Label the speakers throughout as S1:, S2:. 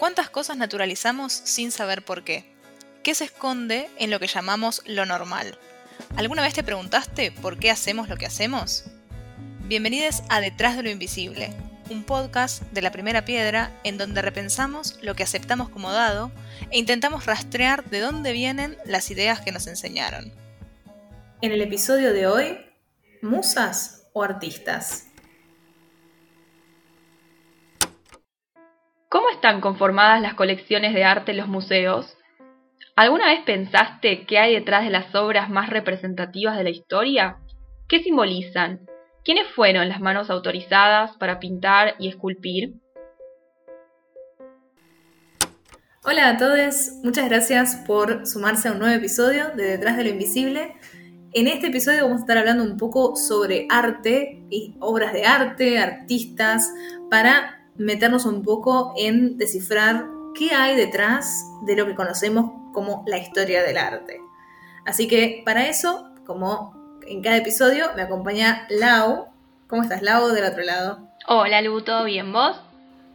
S1: ¿Cuántas cosas naturalizamos sin saber por qué? ¿Qué se esconde en lo que llamamos lo normal? ¿Alguna vez te preguntaste por qué hacemos lo que hacemos? Bienvenidos a Detrás de lo Invisible, un podcast de la primera piedra en donde repensamos lo que aceptamos como dado e intentamos rastrear de dónde vienen las ideas que nos enseñaron. En el episodio de hoy, ¿musas o artistas?
S2: Están conformadas las colecciones de arte en los museos? ¿Alguna vez pensaste qué hay detrás de las obras más representativas de la historia? ¿Qué simbolizan? ¿Quiénes fueron las manos autorizadas para pintar y esculpir?
S1: Hola a todos, muchas gracias por sumarse a un nuevo episodio de Detrás de lo Invisible. En este episodio vamos a estar hablando un poco sobre arte y obras de arte, artistas, para meternos un poco en descifrar qué hay detrás de lo que conocemos como la historia del arte. Así que para eso, como en cada episodio, me acompaña Lau. ¿Cómo estás, Lau, del otro lado?
S2: Hola, Lu, ¿todo bien vos?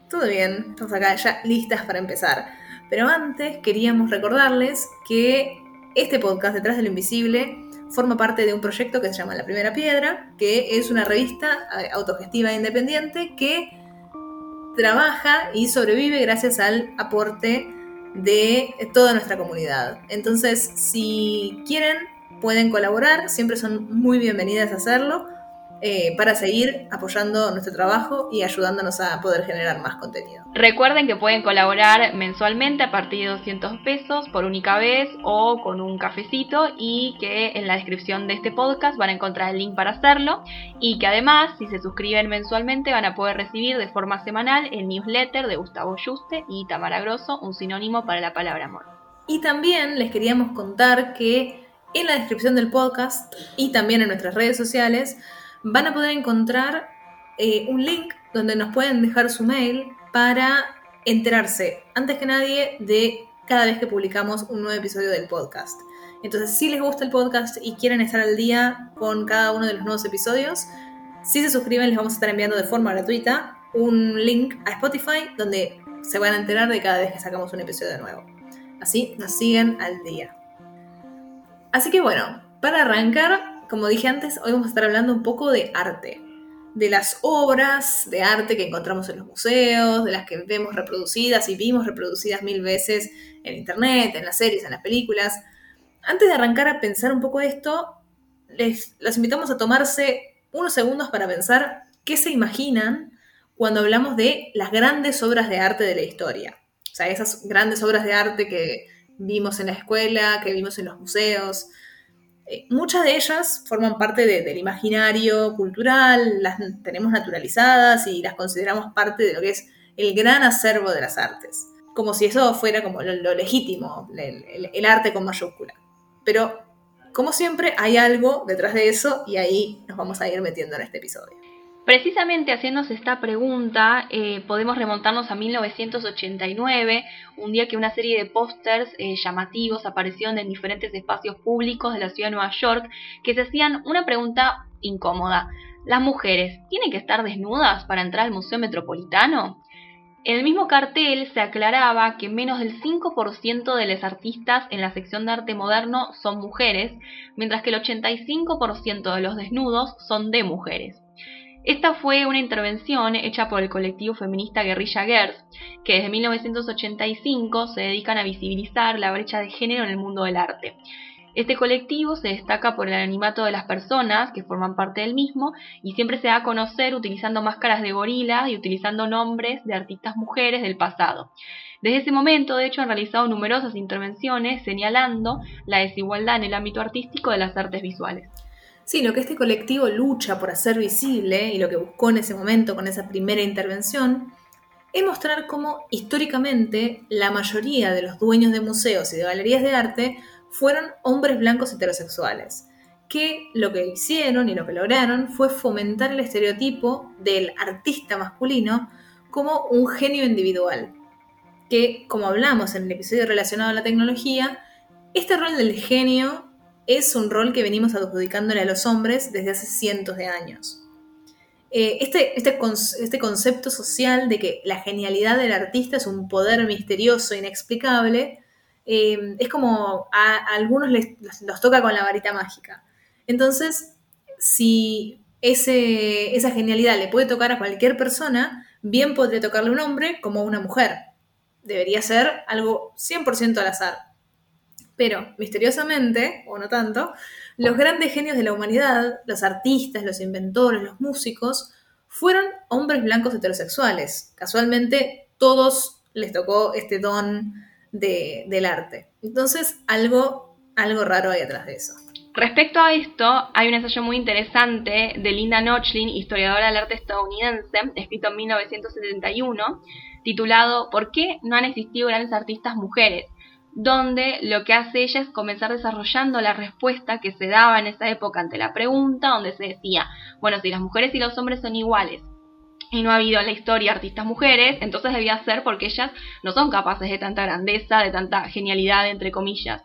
S1: Todo bien, estamos acá ya listas para empezar. Pero antes queríamos recordarles que este podcast, Detrás de lo Invisible, forma parte de un proyecto que se llama La Primera Piedra, que es una revista eh, autogestiva e independiente que trabaja y sobrevive gracias al aporte de toda nuestra comunidad. Entonces, si quieren, pueden colaborar, siempre son muy bienvenidas a hacerlo. Eh, para seguir apoyando nuestro trabajo y ayudándonos a poder generar más contenido.
S2: Recuerden que pueden colaborar mensualmente a partir de 200 pesos por única vez o con un cafecito y que en la descripción de este podcast van a encontrar el link para hacerlo y que además si se suscriben mensualmente van a poder recibir de forma semanal el newsletter de Gustavo Juste y Tamara Grosso, un sinónimo para la palabra amor.
S1: Y también les queríamos contar que en la descripción del podcast y también en nuestras redes sociales van a poder encontrar eh, un link donde nos pueden dejar su mail para enterarse antes que nadie de cada vez que publicamos un nuevo episodio del podcast. Entonces, si les gusta el podcast y quieren estar al día con cada uno de los nuevos episodios, si se suscriben les vamos a estar enviando de forma gratuita un link a Spotify donde se van a enterar de cada vez que sacamos un episodio nuevo. Así nos siguen al día. Así que bueno, para arrancar como dije antes, hoy vamos a estar hablando un poco de arte, de las obras de arte que encontramos en los museos, de las que vemos reproducidas y vimos reproducidas mil veces en internet, en las series, en las películas. Antes de arrancar a pensar un poco esto, les invitamos a tomarse unos segundos para pensar qué se imaginan cuando hablamos de las grandes obras de arte de la historia. O sea, esas grandes obras de arte que vimos en la escuela, que vimos en los museos, eh, muchas de ellas forman parte del imaginario cultural, las tenemos naturalizadas y las consideramos parte de lo que es el gran acervo de las artes, como si eso fuera como lo, legítimo, el arte con mayúscula. Pero, como siempre, hay algo detrás de eso y ahí nos vamos a ir metiendo en este episodio.
S2: Precisamente haciéndose esta pregunta, eh, podemos remontarnos a 1989, un día que una serie de pósters eh, llamativos aparecieron en diferentes espacios públicos de la ciudad de Nueva York que se hacían una pregunta incómoda. ¿Las mujeres tienen que estar desnudas para entrar al Museo Metropolitano? En el mismo cartel se aclaraba que menos del 5% de los artistas en la sección de arte moderno son mujeres, mientras que el 85% de los desnudos son de mujeres. Esta fue una intervención hecha por el colectivo feminista Guerrilla Girls, que desde 1985 se dedican a visibilizar la brecha de género en el mundo del arte. Este colectivo se destaca por el anonimato de las personas que forman parte del mismo y siempre se da a conocer utilizando máscaras de gorila y utilizando nombres de artistas mujeres del pasado. Desde ese momento, de hecho, han realizado numerosas intervenciones señalando la desigualdad en el ámbito artístico de las artes visuales.
S1: Sí, lo que este colectivo lucha por hacer visible y lo que buscó en ese momento con esa primera intervención es mostrar cómo históricamente la mayoría de los dueños de museos y de galerías de arte fueron hombres blancos heterosexuales, que lo que hicieron y lo que lograron fue fomentar el estereotipo del artista masculino como un genio individual, que como hablamos en el episodio relacionado a la tecnología, este rol del genio es un rol que venimos adjudicándole a los hombres desde hace cientos de años. eh, este, este, este, concepto social de que la genialidad del artista es un poder misterioso, inexplicable, eh, es como a, algunos los toca con la varita mágica. Entonces, si esa genialidad le puede tocar a cualquier persona, bien podría tocarle un hombre como a una mujer. Debería ser algo 100% al azar. Pero, misteriosamente, o no tanto, los grandes genios de la humanidad, los artistas, los inventores, los músicos, fueron hombres blancos heterosexuales. Casualmente, todos les tocó este don del arte. Entonces, algo, algo raro hay atrás de eso.
S2: Respecto a esto, hay un ensayo muy interesante de Linda Nochlin, historiadora del arte estadounidense, escrito en 1971, titulado ¿Por qué no han existido grandes artistas mujeres? Donde lo que hace ella es comenzar desarrollando la respuesta que se daba en esa época ante la pregunta, donde se decía, bueno, si las mujeres y los hombres son iguales y no ha habido en la historia artistas mujeres, entonces debía ser porque ellas no son capaces de tanta grandeza, de tanta genialidad, entre comillas.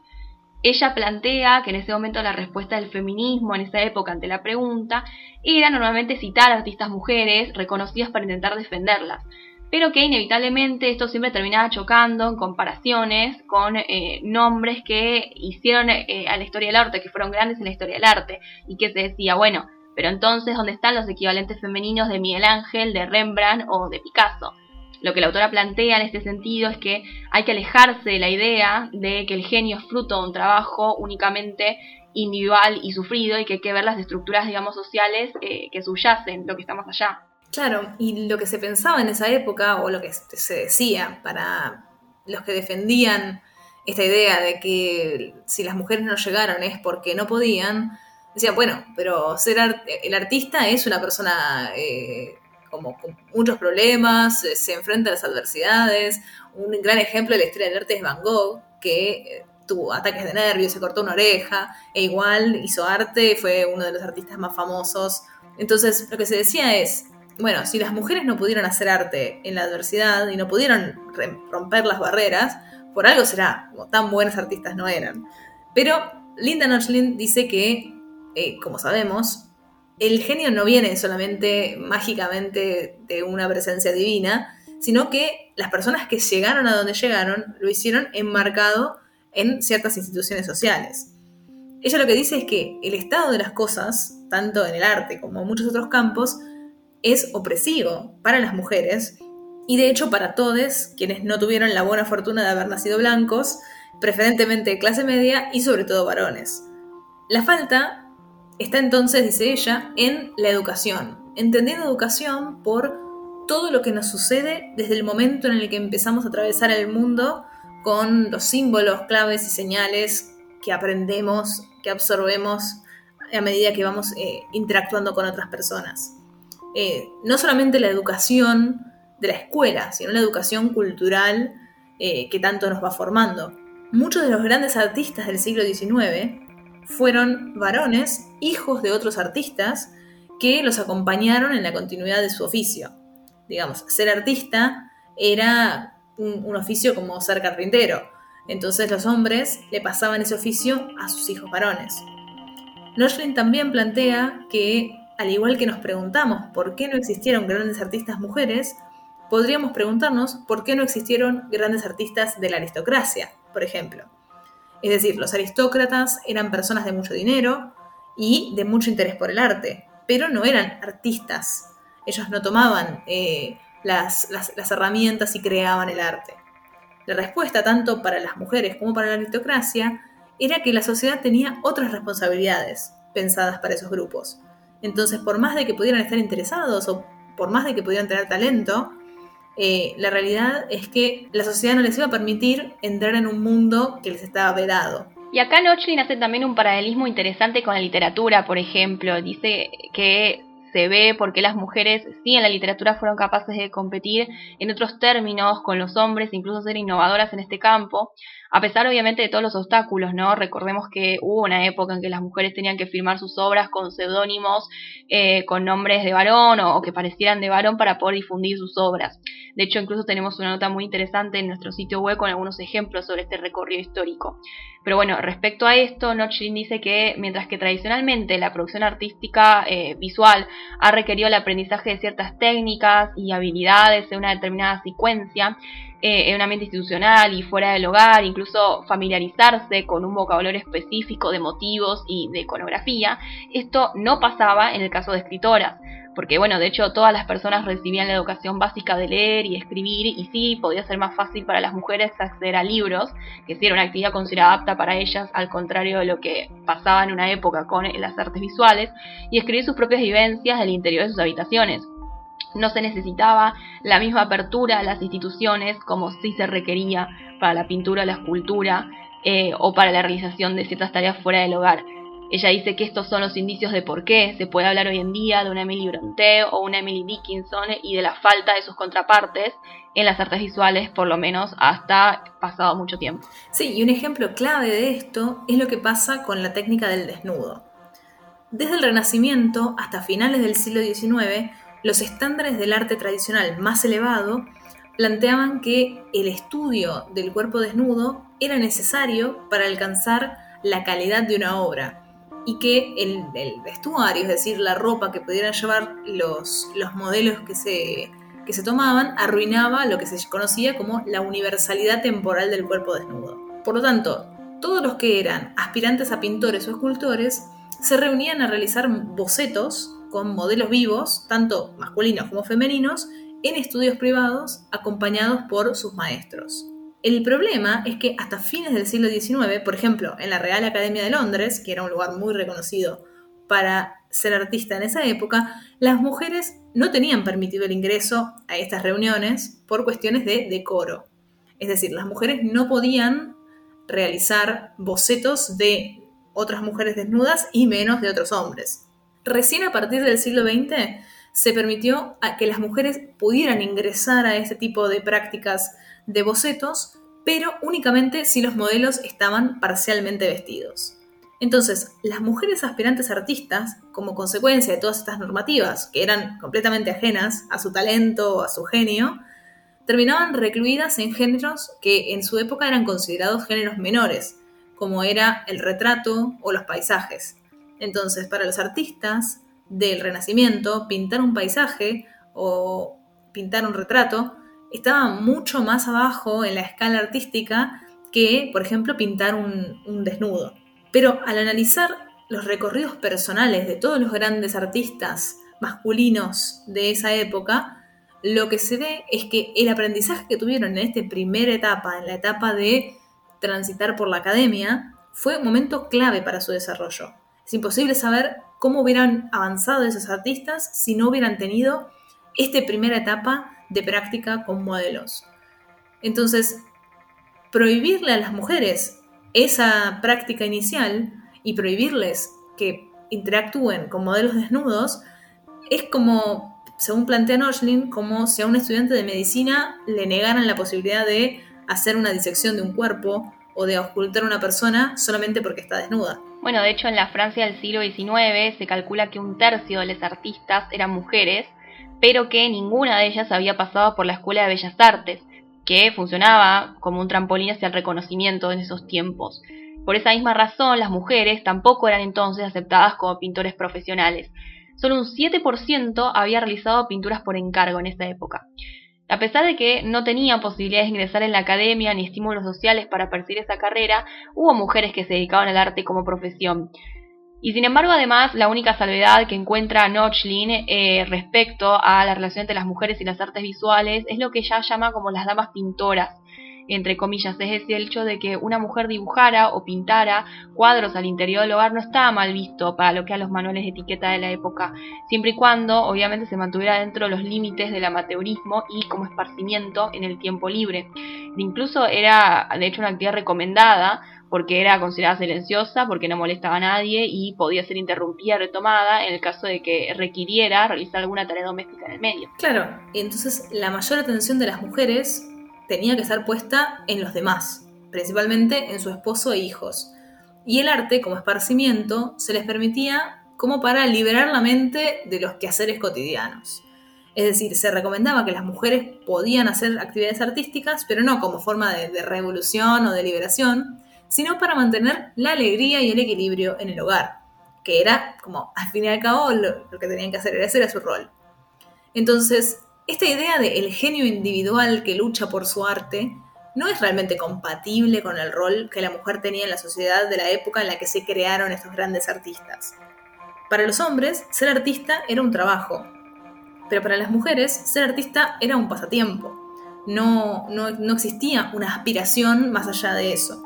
S2: Ella plantea que en ese momento la respuesta del feminismo en esa época ante la pregunta era normalmente citar a artistas mujeres reconocidas para intentar defenderlas pero que inevitablemente esto siempre terminaba chocando en comparaciones con eh, nombres que hicieron eh, a la historia del arte, que fueron grandes en la historia del arte, y que se decía, bueno, pero entonces, ¿dónde están los equivalentes femeninos de Miguel Ángel, de Rembrandt o de Picasso? Lo que la autora plantea en este sentido es que hay que alejarse de la idea de que el genio es fruto de un trabajo únicamente individual y sufrido y que hay que ver las estructuras, digamos, sociales eh, que subyacen lo que estamos allá.
S1: Claro, y lo que se pensaba en esa época, o lo que se decía para los que defendían esta idea de que si las mujeres no llegaron es porque no podían, decían, bueno, pero ser el artista es una persona eh, como con muchos problemas, eh, se enfrenta a las adversidades. Un gran ejemplo de la historia del arte es Van Gogh, que eh, tuvo ataques de nervios, se cortó una oreja, e igual hizo arte, fue uno de los artistas más famosos. Entonces, lo que se decía es, bueno, si las mujeres no pudieron hacer arte en la adversidad y no pudieron romper las barreras, por algo será, como tan buenas artistas no eran. Pero Linda Nochlin dice que, eh, como sabemos, el genio no viene solamente mágicamente de una presencia divina, sino que las personas que llegaron a donde llegaron lo hicieron enmarcado en ciertas instituciones sociales. Ella lo que dice es que el estado de las cosas, tanto en el arte como en muchos otros campos, es opresivo para las mujeres y de hecho para todos quienes no tuvieron la buena fortuna de haber nacido blancos, preferentemente clase media y sobre todo varones. La falta está entonces, dice ella, en la educación, entendiendo educación por todo lo que nos sucede desde el momento en el que empezamos a atravesar el mundo con los símbolos, claves y señales que aprendemos, que absorbemos a medida que vamos eh, interactuando con otras personas. Eh, no solamente la educación de la escuela, sino la educación cultural eh, que tanto nos va formando. Muchos de los grandes artistas del siglo XIX fueron varones, hijos de otros artistas, que los acompañaron en la continuidad de su oficio. Digamos, ser artista era un, oficio como ser carpintero. Entonces los hombres le pasaban ese oficio a sus hijos varones. Nochlin también plantea que al igual que nos preguntamos por qué no existieron grandes artistas mujeres, podríamos preguntarnos por qué no existieron grandes artistas de la aristocracia, por ejemplo. Es decir, los aristócratas eran personas de mucho dinero y de mucho interés por el arte, pero no eran artistas. Ellos no tomaban eh, las, las herramientas y creaban el arte. La respuesta, tanto para las mujeres como para la aristocracia, era que la sociedad tenía otras responsabilidades pensadas para esos grupos entonces, por más de que pudieran estar interesados o por más de que pudieran tener talento, eh, la realidad es que la sociedad no les iba a permitir entrar en un mundo que les estaba vedado.
S2: Y acá Nochlin hace también un paralelismo interesante con la literatura, por ejemplo. Dice que se ve por qué las mujeres sí en la literatura fueron capaces de competir en otros términos con los hombres, incluso ser innovadoras en este campo, a pesar obviamente de todos los obstáculos, ¿no? Recordemos que hubo una época en que las mujeres tenían que firmar sus obras con seudónimos, eh, con nombres de varón o, que parecieran de varón para poder difundir sus obras. De hecho, incluso tenemos una nota muy interesante en nuestro sitio web con algunos ejemplos sobre este recorrido histórico. Pero bueno, respecto a esto, Nochlin dice que mientras que tradicionalmente la producción artística eh, visual ha requerido el aprendizaje de ciertas técnicas y habilidades en una determinada secuencia, eh, en un ambiente institucional y fuera del hogar, incluso familiarizarse con un vocabulario específico de motivos y de iconografía. Esto no pasaba en el caso de escritoras porque bueno, de hecho todas las personas recibían la educación básica de leer y escribir y sí, podía ser más fácil para las mujeres acceder a libros, que sí era una actividad considerada apta para ellas, al contrario de lo que pasaba en una época con las artes visuales, y escribir sus propias vivencias del interior de sus habitaciones. No se necesitaba la misma apertura a las instituciones como sí se requería para la pintura la escultura eh, o para la realización de ciertas tareas fuera del hogar. Ella dice que estos son los indicios de por qué se puede hablar hoy en día de una Emily Bronte o una Emily Dickinson y de la falta de sus contrapartes en las artes visuales, por lo menos hasta pasado mucho tiempo.
S1: Sí, y un ejemplo clave de esto es lo que pasa con la técnica del desnudo. Desde el Renacimiento hasta finales del siglo XIX, los estándares del arte tradicional más elevado planteaban que el estudio del cuerpo desnudo era necesario para alcanzar la calidad de una obra y que el, vestuario, es decir, la ropa que pudieran llevar los, los modelos que se, que se tomaban, arruinaba lo que se conocía como la universalidad temporal del cuerpo desnudo. Por lo tanto, todos los que eran aspirantes a pintores o escultores se reunían a realizar bocetos con modelos vivos, tanto masculinos como femeninos, en estudios privados acompañados por sus maestros. El problema es que hasta fines del siglo XIX, por ejemplo, en la Real Academia de Londres, que era un lugar muy reconocido para ser artista en esa época, las mujeres no tenían permitido el ingreso a estas reuniones por cuestiones de decoro. Es decir, las mujeres no podían realizar bocetos de otras mujeres desnudas y menos de otros hombres. Recién a partir del siglo XX se permitió que las mujeres pudieran ingresar a este tipo de prácticas de bocetos, pero únicamente si los modelos estaban parcialmente vestidos. Entonces, las mujeres aspirantes artistas, como consecuencia de todas estas normativas, que eran completamente ajenas a su talento o a su genio, terminaban recluidas en géneros que en su época eran considerados géneros menores, como era el retrato o los paisajes. Entonces, para los artistas del Renacimiento, pintar un paisaje o pintar un retrato estaba mucho más abajo en la escala artística que, por ejemplo, pintar un, desnudo. Pero al analizar los recorridos personales de todos los grandes artistas masculinos de esa época, lo que se ve es que el aprendizaje que tuvieron en esta primera etapa, en la etapa de transitar por la academia, fue un momento clave para su desarrollo. Es imposible saber cómo hubieran avanzado esos artistas si no hubieran tenido esta primera etapa de práctica con modelos. Entonces, prohibirle a las mujeres esa práctica inicial y prohibirles que interactúen con modelos desnudos es como, según plantea Norslin, como si a un estudiante de medicina le negaran la posibilidad de hacer una disección de un cuerpo o de ocultar a una persona solamente porque está desnuda.
S2: Bueno, de hecho en la Francia del siglo XIX se calcula que un tercio de los artistas eran mujeres pero que ninguna de ellas había pasado por la Escuela de Bellas Artes, que funcionaba como un trampolín hacia el reconocimiento en esos tiempos. Por esa misma razón, las mujeres tampoco eran entonces aceptadas como pintores profesionales. Solo un 7% había realizado pinturas por encargo en esa época. A pesar de que no tenían posibilidades de ingresar en la academia ni estímulos sociales para perseguir esa carrera, hubo mujeres que se dedicaban al arte como profesión. Y sin embargo, además, la única salvedad que encuentra Nochlin eh, respecto a la relación entre las mujeres y las artes visuales es lo que ella llama como las damas pintoras, entre comillas, es el hecho de que una mujer dibujara o pintara cuadros al interior del hogar no estaba mal visto para lo que a los manuales de etiqueta de la época, siempre y cuando obviamente se mantuviera dentro de los límites del amateurismo y como esparcimiento en el tiempo libre. Incluso era de hecho una actividad recomendada porque era considerada silenciosa, porque no molestaba a nadie y podía ser interrumpida, retomada en el caso de que requiriera realizar alguna tarea doméstica en el medio.
S1: Claro, entonces la mayor atención de las mujeres tenía que estar puesta en los demás, principalmente en su esposo e hijos. Y el arte, como esparcimiento, se les permitía como para liberar la mente de los quehaceres cotidianos. Es decir, se recomendaba que las mujeres podían hacer actividades artísticas, pero no como forma de, revolución o de liberación, sino para mantener la alegría y el equilibrio en el hogar. que era como, al fin y al cabo, lo, que tenían que hacer, ese era su rol. Entonces, esta idea de el genio individual que lucha por su arte no es realmente compatible con el rol que la mujer tenía en la sociedad de la época en la que se crearon estos grandes artistas. Para los hombres, ser artista era un trabajo, pero para las mujeres, ser artista era un pasatiempo. No, no, no existía una aspiración más allá de eso.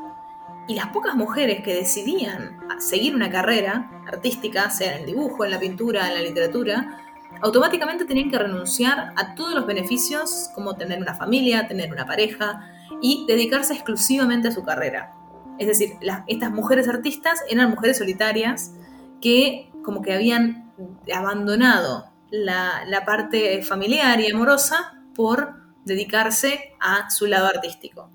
S1: Y las pocas mujeres que decidían seguir una carrera artística, sea en el dibujo, en la pintura, en la literatura, automáticamente tenían que renunciar a todos los beneficios como tener una familia, tener una pareja y dedicarse exclusivamente a su carrera. Es decir, estas mujeres artistas eran mujeres solitarias que como que habían abandonado la, la parte familiar y amorosa por dedicarse a su lado artístico.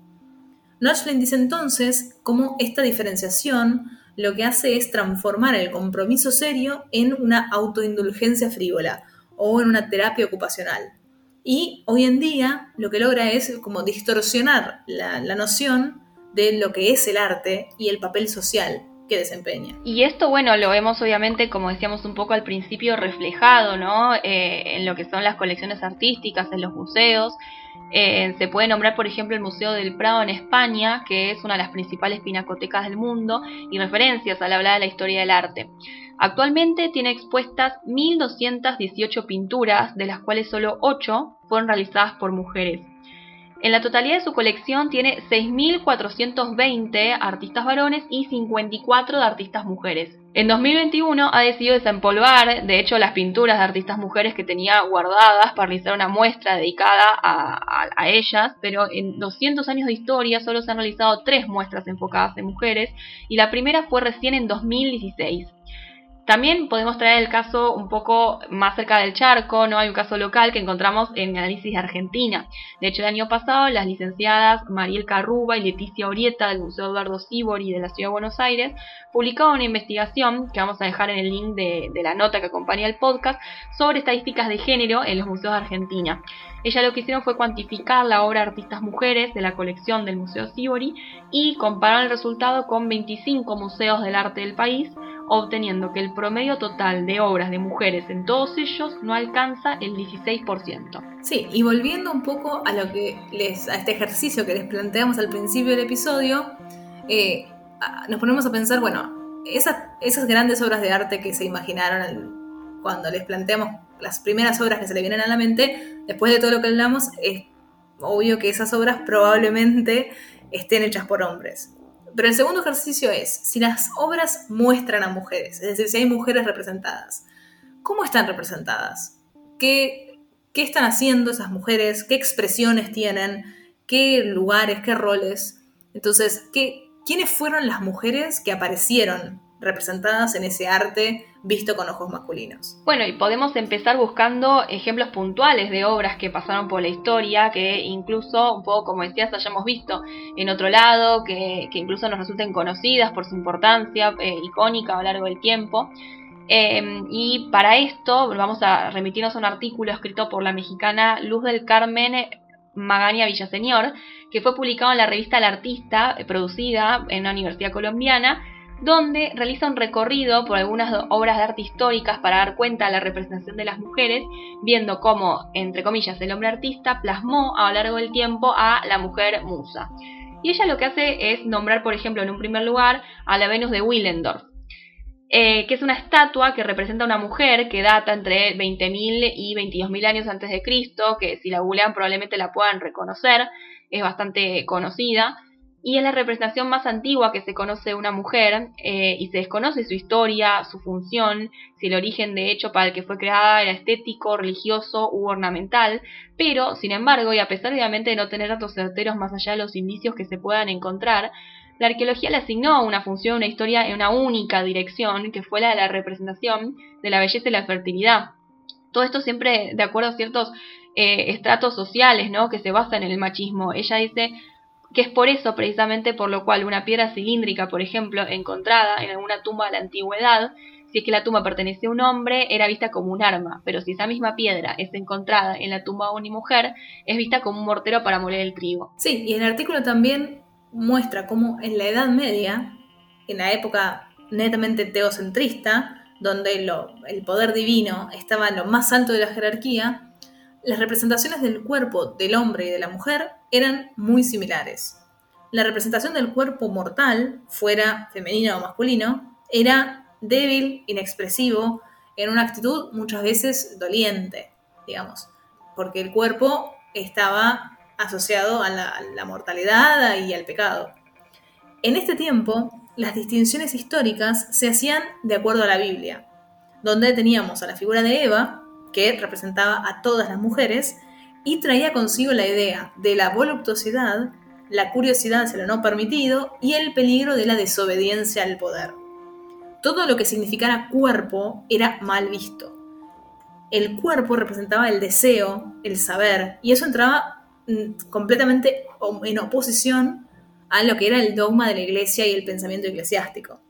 S1: Nordström dice entonces cómo esta diferenciación lo que hace es transformar el compromiso serio en una autoindulgencia frívola o en una terapia ocupacional. Y hoy en día lo que logra es como distorsionar la, noción de lo que es el arte y el papel social que desempeña.
S2: Y esto, bueno, lo vemos obviamente, como decíamos un poco al principio, reflejado, ¿no? Eh, en lo que son las colecciones artísticas, en los museos. Eh, se puede nombrar, por ejemplo, el Museo del Prado en España, que es una de las principales pinacotecas del mundo, y referencias al hablar de la historia del arte. Actualmente tiene expuestas 1.218 pinturas, de las cuales solo 8 fueron realizadas por mujeres. En la totalidad de su colección tiene 6.420 artistas varones y 54 de artistas mujeres. En 2021 ha decidido desempolvar, de hecho, las pinturas de artistas mujeres que tenía guardadas para realizar una muestra dedicada a, ellas, pero en 200 años de historia solo se han realizado tres muestras enfocadas en mujeres y la primera fue recién en 2016. También podemos traer el caso un poco más cerca del charco, ¿no? Hay un caso local que encontramos en análisis de Argentina. De hecho, el año pasado las licenciadas Mariel Carruba y Leticia Orieta del Museo Eduardo Sibori de la Ciudad de Buenos Aires publicaron una investigación que vamos a dejar en el link de, la nota que acompaña el podcast sobre estadísticas de género en los museos de Argentina. Ella lo que hicieron fue cuantificar la obra de artistas mujeres de la colección del Museo Sibori y comparar el resultado con 25 museos del arte del país, obteniendo que el promedio total de obras de mujeres en todos ellos no alcanza el 16%.
S1: Sí, y volviendo un poco a lo que les, a este ejercicio que les planteamos al principio del episodio, eh, nos ponemos a pensar, bueno, esas, esas grandes obras de arte que se imaginaron cuando les planteamos las primeras obras que se le vienen a la mente, después de todo lo que hablamos, es obvio que esas obras probablemente estén hechas por hombres. Pero el segundo ejercicio es, si las obras muestran a mujeres, es decir, si hay mujeres representadas, ¿cómo están representadas? ¿Qué, qué están haciendo esas mujeres? ¿Qué expresiones tienen? ¿Qué lugares? ¿Qué roles? Entonces, ¿qué, ¿quiénes fueron las mujeres que aparecieron representadas en ese arte visto con ojos masculinos.
S2: Bueno, y podemos empezar buscando ejemplos puntuales de obras que pasaron por la historia, que incluso, un poco como decías, hayamos visto en otro lado, que, incluso nos resulten conocidas por su importancia eh, icónica a lo largo del tiempo. Em, y para esto vamos a remitirnos a un artículo escrito por la mexicana Luz del Carmen Magaña Villaseñor, que fue publicado en la revista El Artista, eh, producida en la Universidad Colombiana, donde realiza un recorrido por algunas obras de arte históricas para dar cuenta de la representación de las mujeres, viendo cómo, entre comillas, el hombre artista plasmó a lo largo del tiempo a la mujer musa. Y ella lo que hace es nombrar, por ejemplo, en un primer lugar a la Venus de Willendorf, eh, que es una estatua que representa a una mujer que data entre 20.000 y 22.000 años antes de Cristo, que si la googlean probablemente la puedan reconocer, es bastante conocida y es la representación más antigua que se conoce de una mujer eh, y se desconoce su historia, su función, si el origen de hecho para el que fue creada era estético, religioso u ornamental, pero sin embargo y a pesar obviamente de no tener datos certeros más allá de los indicios que se puedan encontrar, la arqueología le asignó una función, una historia en una única dirección, que fue la de la representación de la belleza y la fertilidad. Todo esto siempre de acuerdo a ciertos eh, estratos sociales, ¿no? Que se basan en el machismo. Ella dice, que es por eso precisamente por lo cual una piedra cilíndrica, por ejemplo, encontrada en alguna tumba de la antigüedad, si es que la tumba pertenecía a un hombre, era vista como un arma, pero si esa misma piedra es encontrada en la tumba de una mujer, es vista como un mortero para moler el trigo.
S1: Sí, y el artículo también muestra cómo en la Edad Media, en la época netamente teocentrista, donde el poder divino estaba en lo más alto de la jerarquía, las representaciones del cuerpo del hombre y de la mujer eran muy similares. La representación del cuerpo mortal, fuera femenino o masculino, era débil, inexpresivo, en una actitud muchas veces doliente, digamos, porque el cuerpo estaba asociado a la, mortalidad y al pecado. En este tiempo, las distinciones históricas se hacían de acuerdo a la Biblia, donde teníamos a la figura de Eva, que representaba a todas las mujeres, y traía consigo la idea de la voluptuosidad, la curiosidad hacia lo no permitido y el peligro de la desobediencia al poder. Todo lo que significara cuerpo era mal visto. El cuerpo representaba el deseo, el saber, y eso entraba mm, completamente en oposición a lo que era el dogma de la iglesia y el pensamiento eclesiástico.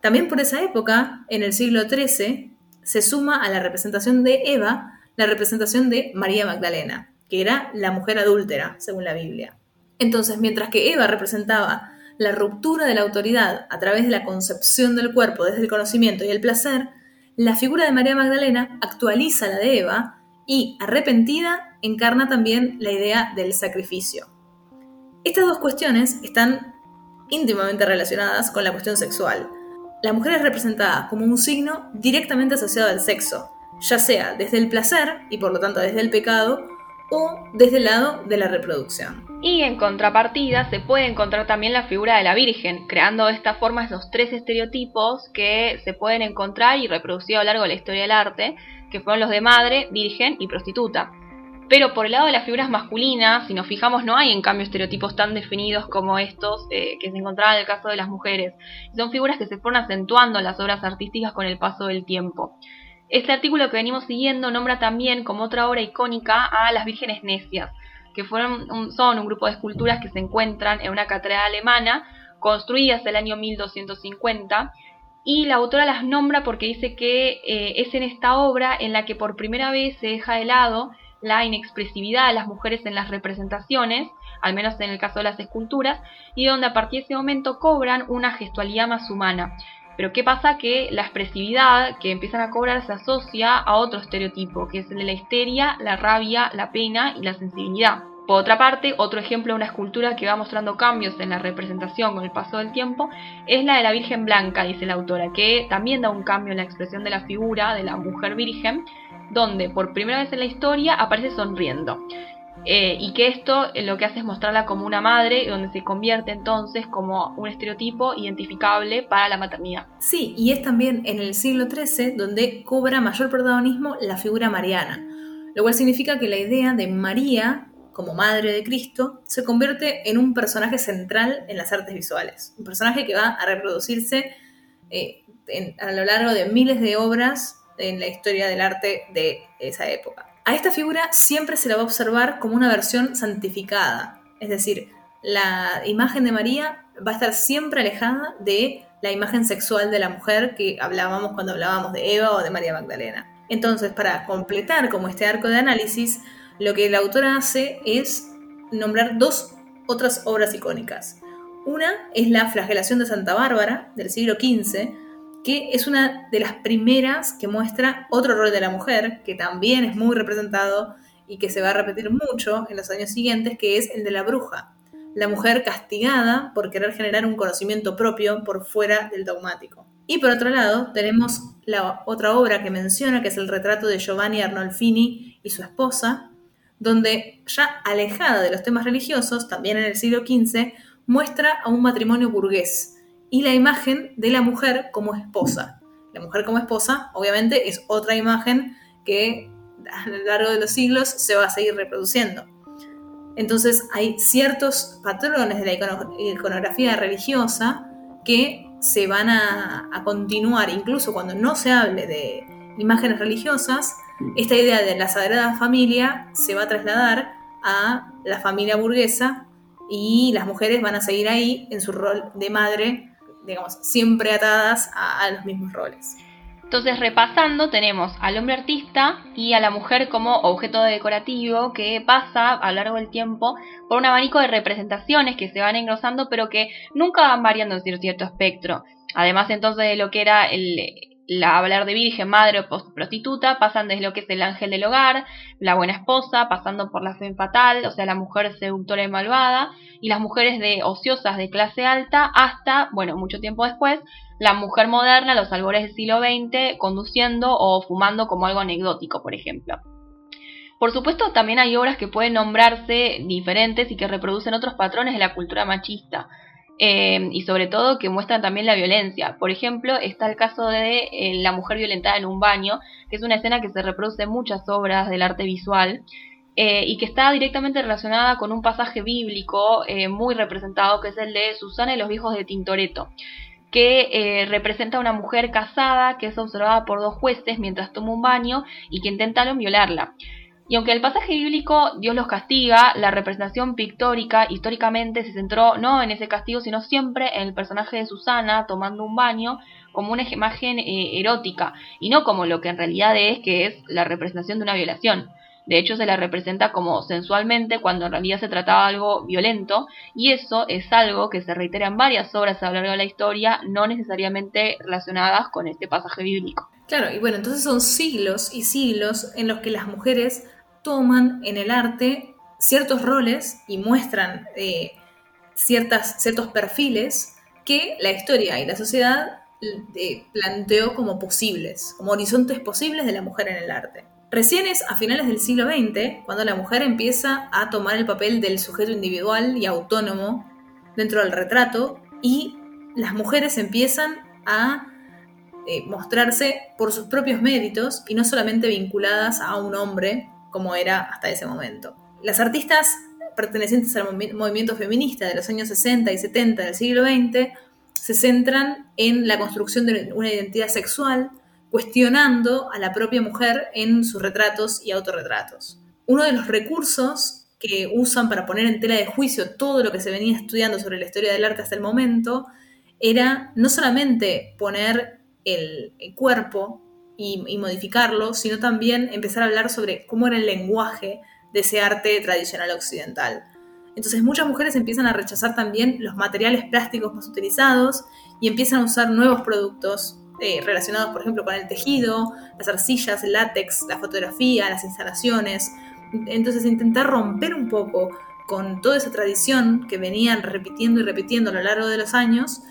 S1: También por esa época, en el siglo XIII, se suma a la representación de Eva la representación de María Magdalena, que era la mujer adúltera, según la Biblia. Entonces, mientras que Eva representaba la ruptura de la autoridad a través de la concepción del cuerpo desde el conocimiento y el placer, la figura de María Magdalena actualiza la de Eva y, arrepentida, encarna también la idea del sacrificio. Estas dos cuestiones están íntimamente relacionadas con la cuestión sexual. La mujer es representada como un signo directamente asociado al sexo, ya sea desde el placer y por lo tanto desde el pecado, o desde el lado de la reproducción.
S2: Y en contrapartida se puede encontrar también la figura de la Virgen, creando de esta forma esos tres estereotipos que se pueden encontrar y reproducir a lo largo de la historia del arte, que fueron los de madre, virgen y prostituta. Pero por el lado de las figuras masculinas, si nos fijamos, no hay en cambio estereotipos tan definidos como estos eh, que se encontraban en el caso de las mujeres. Son figuras que se fueron acentuando en las obras artísticas con el paso del tiempo. Este artículo que venimos siguiendo nombra también como otra obra icónica a las vírgenes necias, que son un grupo de esculturas que se encuentran en una catedral alemana, construidas el año 1250, y la autora las nombra porque dice que eh, es en esta obra en la que por primera vez se deja de lado la inexpresividad de las mujeres en las representaciones, al menos en el caso de las esculturas, y donde a partir de ese momento cobran una gestualidad más humana. Pero ¿qué pasa? Que la expresividad que empiezan a cobrar se asocia a otro estereotipo, que es el de la histeria, la rabia, la pena y la sensibilidad. Por otra parte, otro ejemplo de una escultura que va mostrando cambios en la representación con el paso del tiempo es la de la Virgen Blanca, dice la autora, que también da un cambio en la expresión de la figura de la mujer virgen, donde por primera vez en la historia aparece sonriendo. Eh, y que esto eh, lo que hace es mostrarla como una madre, donde se convierte entonces como un estereotipo identificable para la maternidad.
S1: Sí, y es también en el siglo XIII donde cobra mayor protagonismo la figura mariana, lo cual significa que la idea de María como madre de Cristo se convierte en un personaje central en las artes visuales, un personaje que va a reproducirse eh, a lo largo de miles de obras en la historia del arte de esa época. A esta figura siempre se la va a observar como una versión santificada, es decir, la imagen de María va a estar siempre alejada de la imagen sexual de la mujer que hablábamos cuando hablábamos de Eva o de María Magdalena. Entonces, para completar como este arco de análisis, lo que la autora hace es nombrar dos otras obras icónicas. Una es la flagelación de Santa Bárbara del siglo XV, que es una de las primeras que muestra otro rol de la mujer, que también es muy representado y que se va a repetir mucho en los años siguientes, que es el de la bruja, la mujer castigada por querer generar un conocimiento propio por fuera del dogmático. Y por otro lado, tenemos la otra obra que menciona, que es el retrato de Giovanni Arnolfini y su esposa, donde ya alejada de los temas religiosos, también en el siglo XV, muestra a un matrimonio burgués, y la imagen de la mujer como esposa. La mujer como esposa, obviamente, es otra imagen que a lo largo de los siglos se va a seguir reproduciendo. Entonces hay ciertos patrones de la iconografía religiosa que se van a, continuar, incluso cuando no se hable de imágenes religiosas, esta idea de la Sagrada Familia se va a trasladar a la familia burguesa y las mujeres van a seguir ahí en su rol de madre digamos, siempre atadas a, los mismos roles.
S2: Entonces, repasando, tenemos al hombre artista y a la mujer como objeto decorativo que pasa a lo largo del tiempo por un abanico de representaciones que se van engrosando, pero que nunca van variando en cierto espectro. Además, entonces, de lo que era el, la hablar de virgen, madre o prostituta, pasan desde lo que es el ángel del hogar, la buena esposa, pasando por la fe fatal, o sea, la mujer seductora y malvada, y las mujeres de ociosas de clase alta, hasta, bueno, mucho tiempo después, la mujer moderna los albores del siglo XX conduciendo o fumando como algo anecdótico, por ejemplo. Por supuesto, también hay obras que pueden nombrarse diferentes y que reproducen otros patrones de la cultura machista. Eh, y sobre todo que muestran también la violencia. Por ejemplo, está el caso de eh, la mujer violentada en un baño, que es una escena que se reproduce en muchas obras del arte visual eh, y que está directamente relacionada con un pasaje bíblico muy representado, que es el de Susana y los viejos de Tintoretto que eh, representa a una mujer casada que es observada por dos jueces mientras toma un baño y que intentaron violarla. Y aunque el pasaje bíblico Dios los castiga, la representación pictórica históricamente se centró no en ese castigo, sino siempre en el personaje de Susana tomando un baño como una imagen eh, erótica y no como lo que en realidad es, que es la representación de una violación. De hecho, se la representa como sensualmente cuando en realidad se trataba de algo violento, y eso es algo que se reitera en varias obras a lo largo de la historia, no necesariamente relacionadas con este pasaje bíblico.
S1: Claro, y bueno, entonces son siglos y siglos en los que las mujeres toman en el arte ciertos roles y muestran eh, ciertas, ciertos perfiles que la historia y la sociedad eh, planteó como posibles, como horizontes posibles de la mujer en el arte. Recién es a finales del siglo XX cuando la mujer empieza a tomar el papel del sujeto individual y autónomo dentro del retrato y las mujeres empiezan a eh, mostrarse por sus propios méritos y no solamente vinculadas a un hombre como era hasta ese momento. Las artistas pertenecientes al movimiento feminista de los años 60 y 70 del siglo XX se centran en la construcción de una identidad sexual cuestionando a la propia mujer en sus retratos y autorretratos. Uno de los recursos que usan para poner en tela de juicio todo lo que se venía estudiando sobre la historia del arte hasta el momento era no solamente poner el, cuerpo y, modificarlo, sino también empezar a hablar sobre cómo era el lenguaje de ese arte tradicional occidental. Entonces muchas mujeres empiezan a rechazar también los materiales plásticos más utilizados y empiezan a usar nuevos productos eh, relacionados, por ejemplo, con el tejido, las arcillas, el látex, la fotografía, las instalaciones. Entonces, intentar romper un poco con toda esa tradición que venían repitiendo y repitiendo a lo largo de los años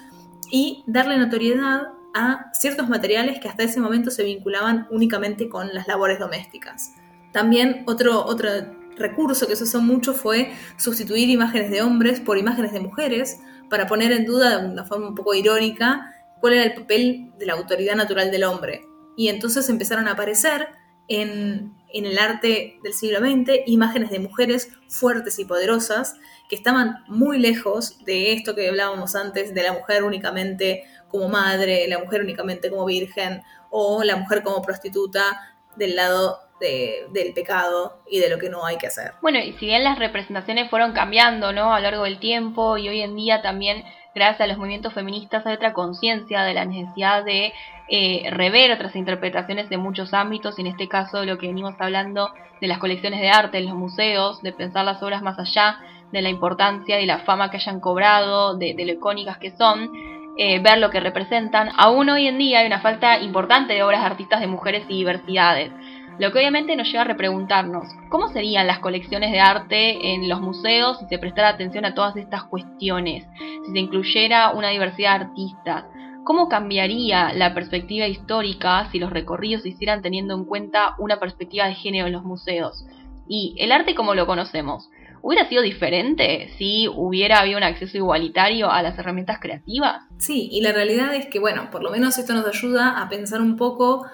S1: y darle notoriedad a ciertos materiales que hasta ese momento se vinculaban únicamente con las labores domésticas. También otro, otro recurso que se usó mucho fue sustituir imágenes de hombres por imágenes de mujeres para poner en duda de una forma un poco irónica cuál era el papel de la autoridad natural del hombre. Y entonces empezaron a aparecer en, el arte del siglo XX imágenes de mujeres fuertes y poderosas que estaban muy lejos de esto que hablábamos antes de la mujer únicamente como madre, la mujer únicamente como virgen o la mujer como prostituta del lado del pecado y de lo que no hay que hacer.
S2: Bueno, y si bien las representaciones fueron cambiando ¿no? a lo largo del tiempo y hoy en día también gracias a los movimientos feministas hay otra conciencia de la necesidad de eh, rever otras interpretaciones de muchos ámbitos, y en este caso lo que venimos hablando de las colecciones de arte, en los museos, de pensar las obras más allá de la importancia y la fama que hayan cobrado, de, lo icónicas que son, eh, ver lo que representan. Aún hoy en día hay una falta importante de obras de artistas de mujeres y diversidades. Lo que obviamente nos lleva a repreguntarnos, ¿cómo serían las colecciones de arte en los museos si se prestara atención a todas estas cuestiones? Si se incluyera una diversidad de artistas. ¿Cómo cambiaría la perspectiva histórica si los recorridos se hicieran teniendo en cuenta una perspectiva de género en los museos? Y el arte como lo conocemos, ¿hubiera sido diferente si hubiera habido un acceso igualitario a las herramientas creativas?
S1: Sí, y la realidad es que, bueno, por lo menos esto nos ayuda a pensar un poco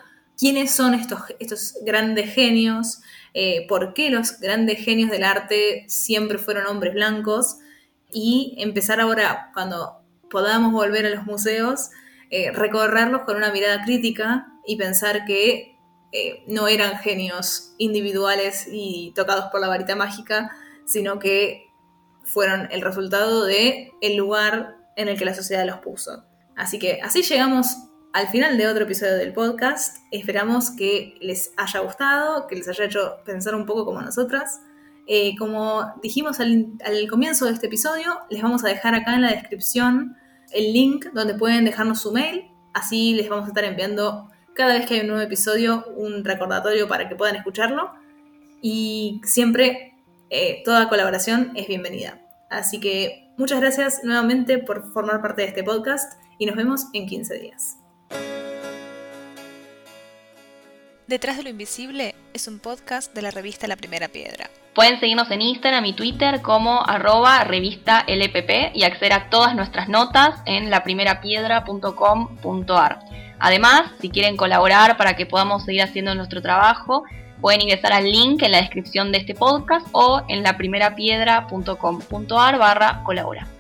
S1: quiénes son estos, estos grandes genios, eh, por qué los grandes genios del arte siempre fueron hombres blancos y empezar ahora, cuando podamos volver a los museos, eh, recorrerlos con una mirada crítica y pensar que eh, no eran genios individuales y tocados por la varita mágica, sino que fueron el resultado de el lugar en el que la sociedad los puso. Así que así llegamos al final de otro episodio del podcast. Esperamos que les haya gustado, que les haya hecho pensar un poco como nosotras. Eh, como dijimos al, comienzo de este episodio, les vamos a dejar acá en la descripción el link donde pueden dejarnos su mail. Así les vamos a estar enviando cada vez que hay un nuevo episodio un recordatorio para que puedan escucharlo. Y siempre eh, toda colaboración es bienvenida. Así que muchas gracias nuevamente por formar parte de este podcast y nos vemos en 15 días.
S3: Detrás de lo Invisible es un podcast de la revista La Primera Piedra.
S2: Pueden seguirnos en Instagram y Twitter como arroba revista LPP y acceder a todas nuestras notas en laprimerapiedra.com.ar. Además, si quieren colaborar para que podamos seguir haciendo nuestro trabajo, pueden ingresar al link en la descripción de este podcast o en laprimerapiedra.com.ar barra colabora.